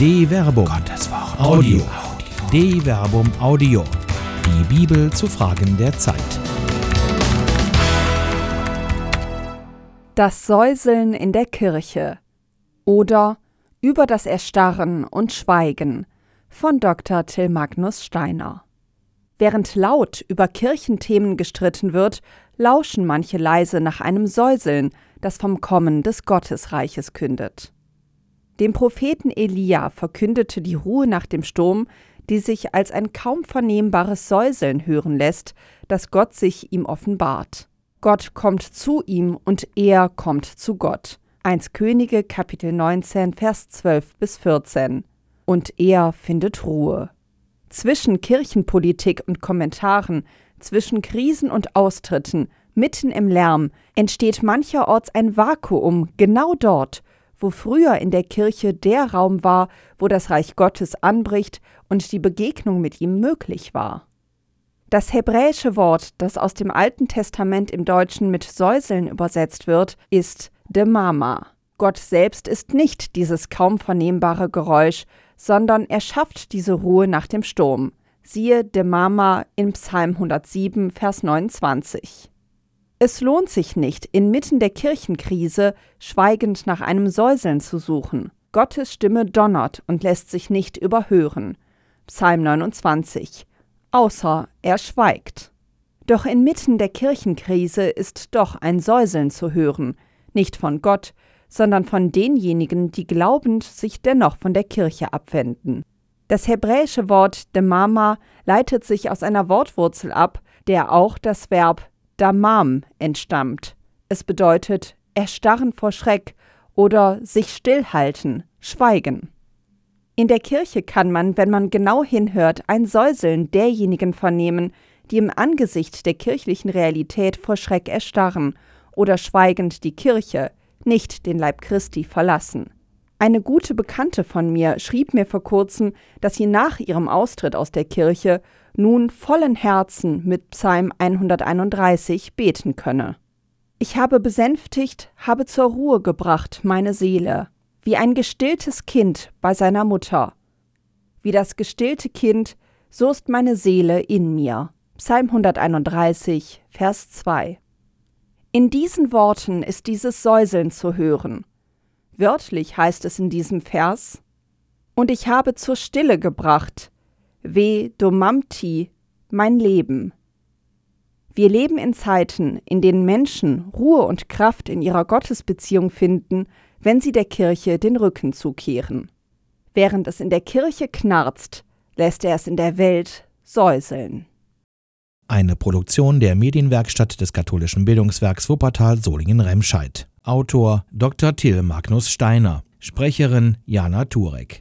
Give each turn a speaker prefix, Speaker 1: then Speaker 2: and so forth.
Speaker 1: De Verbum. Gottes Wort. Audio. De Verbum Audio. Die Bibel zu Fragen der Zeit.
Speaker 2: Das Säuseln in der Kirche oder Über das Erstarren und Schweigen von Dr. Till Magnus Steiner. Während laut über Kirchenthemen gestritten wird, lauschen manche leise nach einem Säuseln, das vom Kommen des Gottesreiches kündet. Dem Propheten Elia verkündete die Ruhe nach dem Sturm, die sich als ein kaum vernehmbares Säuseln hören lässt, das Gott sich ihm offenbart. Gott kommt zu ihm und er kommt zu Gott. 1 Könige Kapitel 19 Vers 12 bis 14. Und er findet Ruhe. Zwischen Kirchenpolitik und Kommentaren, zwischen Krisen und Austritten, mitten im Lärm, entsteht mancherorts ein Vakuum genau dort, wo früher in der Kirche der Raum war, wo das Reich Gottes anbricht und die Begegnung mit ihm möglich war. Das hebräische Wort, das aus dem Alten Testament im Deutschen mit Säuseln übersetzt wird, ist Demama. Gott selbst ist nicht dieses kaum vernehmbare Geräusch, sondern er schafft diese Ruhe nach dem Sturm. Siehe Demama in Psalm 107, Vers 29. Es lohnt sich nicht, inmitten der Kirchenkrise schweigend nach einem Säuseln zu suchen. Gottes Stimme donnert und lässt sich nicht überhören. Psalm 29. Außer er schweigt. Doch inmitten der Kirchenkrise ist doch ein Säuseln zu hören, nicht von Gott, sondern von denjenigen, die glaubend sich dennoch von der Kirche abwenden. Das hebräische Wort Demama leitet sich aus einer Wortwurzel ab, der auch das Verb Damam entstammt. Es bedeutet erstarren vor Schreck oder sich stillhalten, schweigen. In der Kirche kann man, wenn man genau hinhört, ein Säuseln derjenigen vernehmen, die im Angesicht der kirchlichen Realität vor Schreck erstarren oder schweigend die Kirche, nicht den Leib Christi verlassen. Eine gute Bekannte von mir schrieb mir vor kurzem, dass sie nach ihrem Austritt aus der Kirche nun vollen Herzen mit Psalm 131 beten könne. Ich habe besänftigt, habe zur Ruhe gebracht meine Seele, wie ein gestilltes Kind bei seiner Mutter. Wie das gestillte Kind, so ist meine Seele in mir. Psalm 131, Vers 2. In diesen Worten ist dieses Säuseln zu hören. Wörtlich heißt es in diesem Vers, Und ich habe zur Stille gebracht, we domamti, mein Leben. Wir leben in Zeiten, in denen Menschen Ruhe und Kraft in ihrer Gottesbeziehung finden, wenn sie der Kirche den Rücken zukehren. Während es in der Kirche knarzt, lässt er es in der Welt säuseln.
Speaker 1: Eine Produktion der Medienwerkstatt des katholischen Bildungswerks Wuppertal Solingen-Remscheid. Autor Dr. Till Magnus Steiner. Sprecherin Jana Turek.